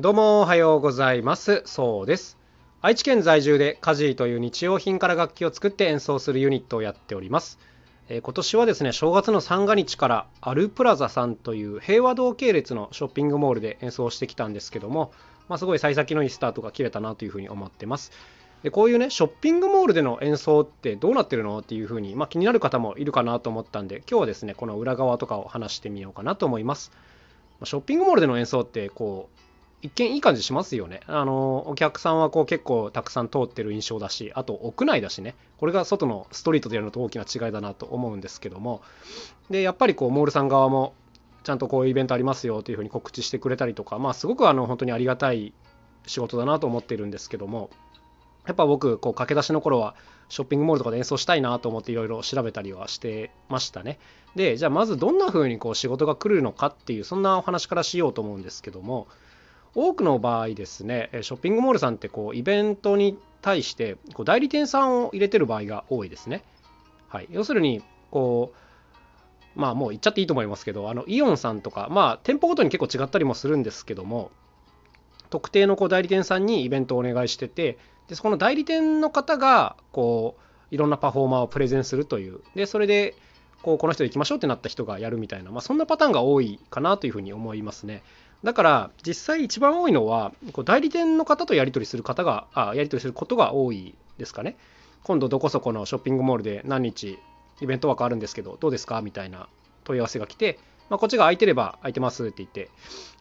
どうもおはようございます。そうです。愛知県在住でカジーという日用品から楽器を作って演奏するユニットをやっております。えー今年はですね正月の三が日からアルプラザさんという平和堂系列のショッピングモールで演奏してきたんですけども、まあ、すごい幸先のいいスタートが切れたなというふうに思ってます。でこういうねショッピングモールでの演奏ってどうなってるのっていうふうに、まあ、気になる方もいるかなと思ったんで今日はですねこの裏側とかを話してみようかなと思います。まショッピングモールでの演奏ってこう一見いい感じしますよね。あのお客さんはこう結構たくさん通ってる印象だし、あと屋内だしね、これが外のストリートでやるのと大きな違いだなと思うんですけども、でやっぱりこうモールさん側もちゃんとこういうイベントありますよというふうに告知してくれたりとか、まあ、すごくあの本当にありがたい仕事だなと思っているんですけども、やっぱ僕、駆け出しの頃はショッピングモールとかで演奏したいなと思っていろいろ調べたりはしてましたね。で、じゃあまずどんな風にこう仕事が来るのかっていう、そんなお話からしようと思うんですけども、多くの場合ですね、ショッピングモールさんってこうイベントに対してこう代理店さんを入れてる場合が多いですね。はい、要するにこうまあもう言っちゃっていいと思いますけどあのイオンさんとかまあ店舗ごとに結構違ったりもするんですけども特定のこう代理店さんにイベントをお願いしててでそこの代理店の方がこういろんなパフォーマーをプレゼンするというでそれでこうこの人で行きましょうってなった人がやるみたいな、まあ、そんなパターンが多いかなというふうに思いますね。だから実際一番多いのはこう代理店の方とやり取りする方があやり取りすることが多いですかね。今度どこそこのショッピングモールで何日イベント枠あるんですけどどうですか？みたいな問い合わせが来て、まあ、こっちが空いてれば空いてますって言って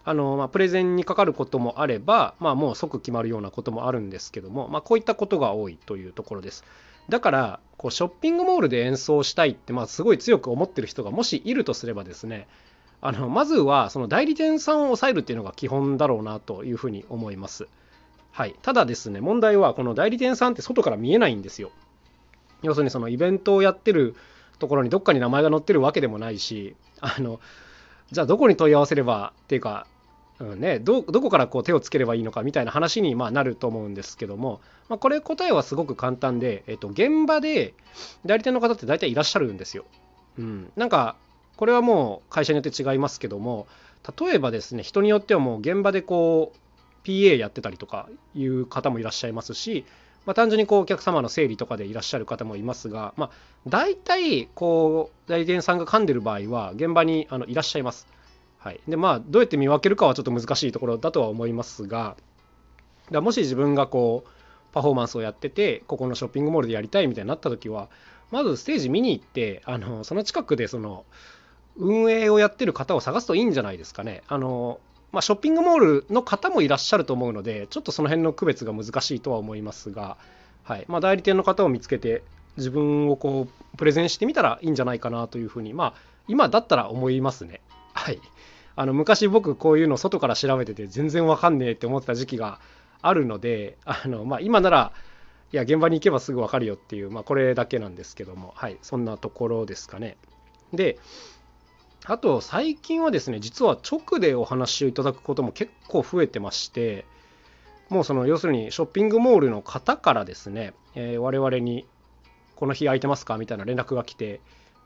あの、まあ、プレゼンにかかることもあれば、まあ、もう即決まるようなこともあるんですけども、まあ、こういったことが多いというところです。だからこうショッピングモールで演奏したいって、まあ、すごい強く思ってる人がもしいるとすればですねあのまずはその代理店さんを抑えるっていうのが基本だろうなというふうに思います。はい、ただですね問題はこの代理店さんって外から見えないんですよ。要するにそのイベントをやってるところにどっかに名前が載ってるわけでもないしあのじゃあどこに問い合わせればっていうか、うんね、どどこからこう手をつければいいのかみたいな話にまあなると思うんですけども、まあ、これ答えはすごく簡単で、えっと、現場で代理店の方って大体いらっしゃるんですよ。うん、なんかこれはもう会社によって違いますけども例えばですね人によってはもう現場でこう PA やってたりとかいう方もいらっしゃいますし、まあ、単純にこうお客様の整理とかでいらっしゃる方もいますが、まあ、大体こう代理店さんが噛んでる場合は現場にあのいらっしゃいます。はい、でまあどうやって見分けるかはちょっと難しいところだとは思いますがだもし自分がこうパフォーマンスをやっててここのショッピングモールでやりたいみたいになった時はまずステージ見に行ってあのその近くでその運営をやってる方を探すといいんじゃないですかね。あのまあ、ショッピングモールの方もいらっしゃると思うのでちょっとその辺の区別が難しいとは思いますが、はいまあ、代理店の方を見つけて自分をこうプレゼンしてみたらいいんじゃないかなというふうにまあ今だったら思いますね。はいあの昔僕こういうの外から調べてて全然わかんねえって思ってた時期があるのであの、まあ、今ならいや現場に行けばすぐわかるよっていう、まあ、これだけなんですけどもはいそんなところですかね。であと最近はですね実は直でお話をいただくことも結構増えてましてもうその要するにショッピングモールの方からですね、えー我々にこの日空いてますか？みたいな連絡が来て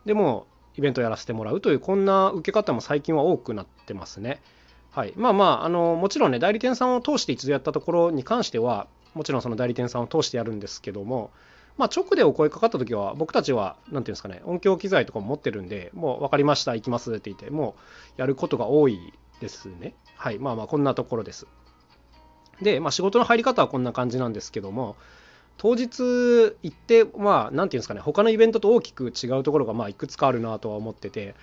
でもイベントやらせてもらうというこんな受け方も最近は多くなってますね。はい、まあまああのもちろんね代理店さんを通して一度やったところに関してはもちろんその代理店さんを通してやるんですけどもまあ、直でお声かかった時は僕たちは何ていうんですかね音響機材とかも持ってるんでもう分かりました行きますって言ってもうやることが多いですね。はいまあまあこんなところです。で、まあ、仕事の入り方はこんな感じなんですけども当日行ってまあ何ていうんですかね他のイベントと大きく違うところがまあいくつかあるなとは思ってて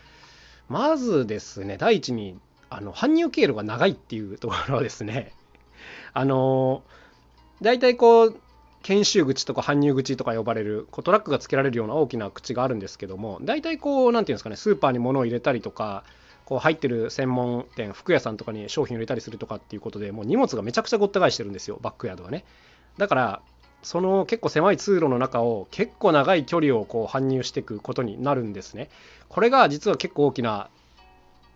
まずですね第一にあの搬入経路が長いっていうところですね。あの大体こう研修口とか搬入口とか呼ばれるこうトラックがつけられるような大きな口があるんですけども大体こう何て言うんですかねスーパーに物を入れたりとかこう入ってる専門店服屋さんとかに商品を入れたりするとかっていうことでもう荷物がめちゃくちゃごった返してるんですよバックヤードがね。だからその結構狭い通路の中を結構長い距離をこう搬入していくことになるんですね。これが実は結構大きな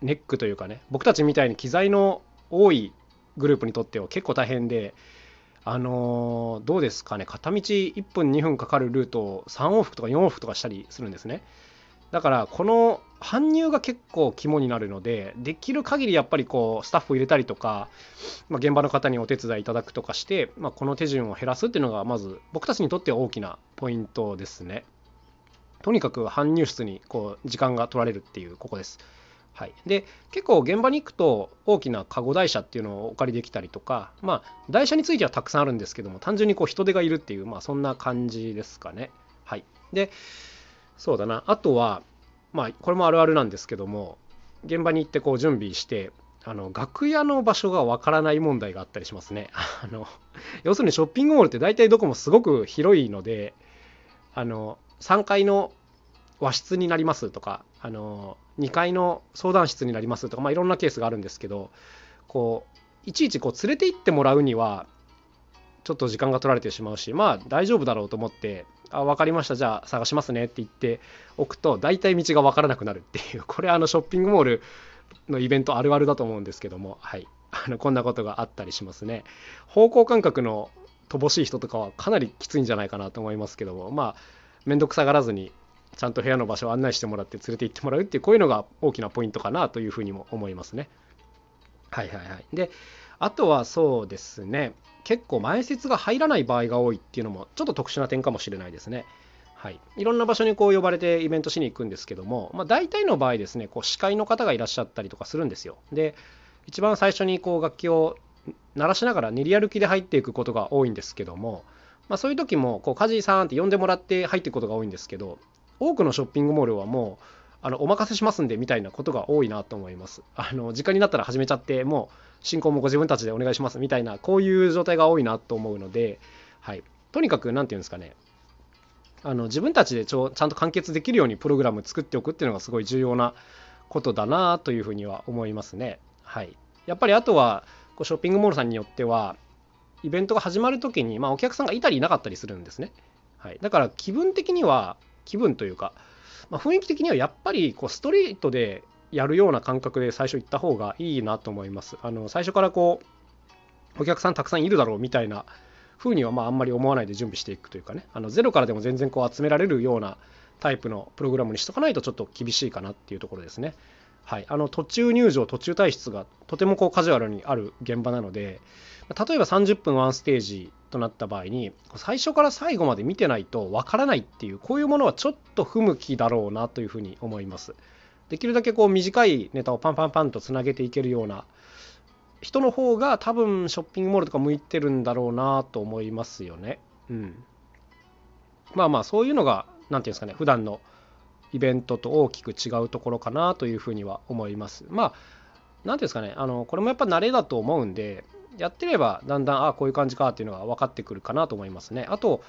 ネックというかね僕たちみたいに機材の多いグループにとっては結構大変であのどうですかね。片道1分2分かかるルートを3往復とか4往復とかしたりするんですね。だからこの搬入が結構肝になるのでできる限りやっぱりこうスタッフを入れたりとか、まあ、現場の方にお手伝いいただくとかして、まあ、この手順を減らすっていうのがまず僕たちにとっては大きなポイントですね。とにかく搬入室にこう時間が取られるっていうここです。はい、で結構現場に行くと大きなカゴ台車っていうのをお借りできたりとかまあ台車についてはたくさんあるんですけども単純にこう人手がいるっていうまあそんな感じですかね。はい。でそうだな。あとはまあこれもあるあるなんですけども現場に行ってこう準備してあの楽屋の場所がわからない問題があったりしますね。あの要するにショッピングモールって大体どこもすごく広いのであの3階の和室になりますとかあの2階の相談室になりますとか、まあ、いろんなケースがあるんですけどこういちいちこう連れて行ってもらうにはちょっと時間が取られてしまうしまあ大丈夫だろうと思ってあ分かりましたじゃあ探しますねって言っておくと大体道が分からなくなるっていう これあのショッピングモールのイベントあるあるだと思うんですけどもはい。あのこんなことがあったりしますね。方向感覚の乏しい人とかはかなりきついんじゃないかなと思いますけどもまあ面倒くさがらずにちゃんと部屋の場所を案内してもらって連れて行ってもらうっていうこういうのが大きなポイントかなというふうにも思いますねはいはいはいであとはそうですね結構前説が入らない場合が多いっていうのもちょっと特殊な点かもしれないですね。はい、いろんな場所にこう呼ばれてイベントしに行くんですけども、まあ、大体の場合ですねこう司会の方がいらっしゃったりとかするんですよ。で一番最初にこう楽器を鳴らしながら練り歩きで入っていくことが多いんですけども、まあ、そういう時もこうカジーさんって呼んでもらって入っていくことが多いんですけど多くのショッピングモールはもうあのお任せしますんでみたいなことが多いなと思います。あの時間になったら始めちゃってもう進行もご自分たちでお願いしますみたいなこういう状態が多いなと思うので、はい、とにかく何て言うんですかねあの自分たちでちょちゃんと完結できるようにプログラム作っておくっていうのがすごい重要なことだなというふうには思いますね。はい、やっぱりあとはこうショッピングモールさんによってはイベントが始まる時に、まあ、お客さんがいたりいなかったりするんですね。はい、だから気分的には気分というか、まあ、雰囲気的にはやっぱりこうストリートでやるような感覚で最初行った方がいいなと思います。あの最初からこうお客さんたくさんいるだろうみたいな風にはまああんまり思わないで準備していくというかねあのゼロからでも全然こう集められるようなタイプのプログラムにしとかないとちょっと厳しいかなっていうところですね。はい、あの途中入場途中退出がとてもこうカジュアルにある現場なので例えば30分ワンステージとなった場合に最初から最後まで見てないとわからないっていうこういうものはちょっと不向きだろうなというふうに思います。できるだけこう短いネタをパンパンパンとつなげていけるような人の方が多分ショッピングモールとか向いてるんだろうなと思いますよね。うん。まあまあそういうのが何て言うんですかね普段のイベントと大きく違うところかなというふうには思います。まあ何ていうんですかねあのこれもやっぱ慣れだと思うんでやってればだんだんああこういう感じかっていうのが分かってくるかなと思いますね。あと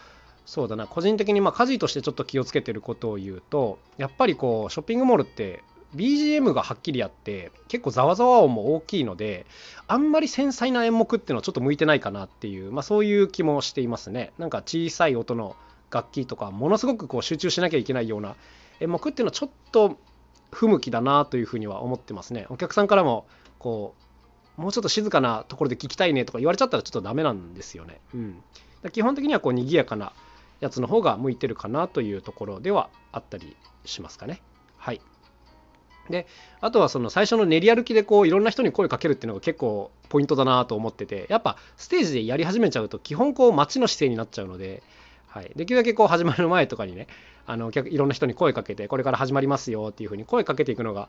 そうだな個人的にまあ家事としてちょっと気をつけてることを言うとやっぱりこうショッピングモールって BGM がはっきりあって結構ざわざわ音も大きいのであんまり繊細な演目っていうのはちょっと向いてないかなっていう、まあ、そういう気もしていますねなんか小さい音の楽器とかものすごくこう集中しなきゃいけないような演目っていうのはちょっと不向きだなというふうには思ってますねお客さんからもこうもうちょっと静かなところで聞きたいねとか言われちゃったらちょっとダメなんですよね、うん、基本的にはこう賑やかなやつの方が向いてるかなというところではあったりしますかね。はい。で、あとはその最初の練り歩きでこういろんな人に声かけるっていうのが結構ポイントだなと思ってて、やっぱステージでやり始めちゃうと基本こう待ちの姿勢になっちゃうので、はい、できるだけこう始まる前とかにね、あのいろんな人に声かけて、これから始まりますよっていうふうに声かけていくのが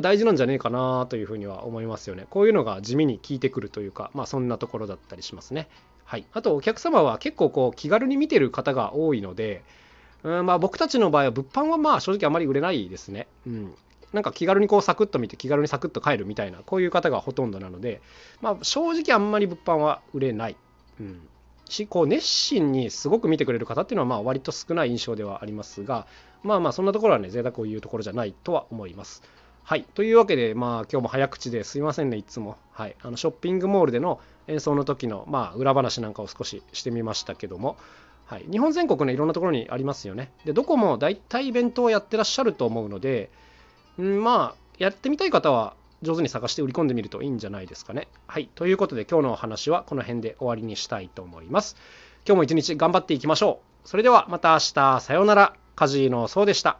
大事なんじゃねえかなというふうには思いますよね。こういうのが地味に効いてくるというか、まあそんなところだったりしますね。はい、あとお客様は結構こう気軽に見てる方が多いので、うんまあ、僕たちの場合は物販はまあ正直あまり売れないですね。うん、なんか気軽にこうサクッと見て気軽にサクッと帰るみたいなこういう方がほとんどなので、まあ、正直あんまり物販は売れない。うんしこう熱心にすごく見てくれる方っていうのはまあ割と少ない印象ではありますがまあまあそんなところはね贅沢を言うところじゃないとは思います。はい。というわけで、まあ、今日も早口ですいませんね、いつも。はい。あの、ショッピングモールでの演奏の時の、まあ、裏話なんかを少ししてみましたけども、はい。日本全国ね、いろんなところにありますよね。で、どこも大体イベントをやってらっしゃると思うので、んまあ、やってみたい方は、上手に探して売り込んでみるといいんじゃないですかね。はい。ということで、今日のお話はこの辺で終わりにしたいと思います。今日も一日頑張っていきましょう。それではまた明日、さようなら。カジーのそうでした。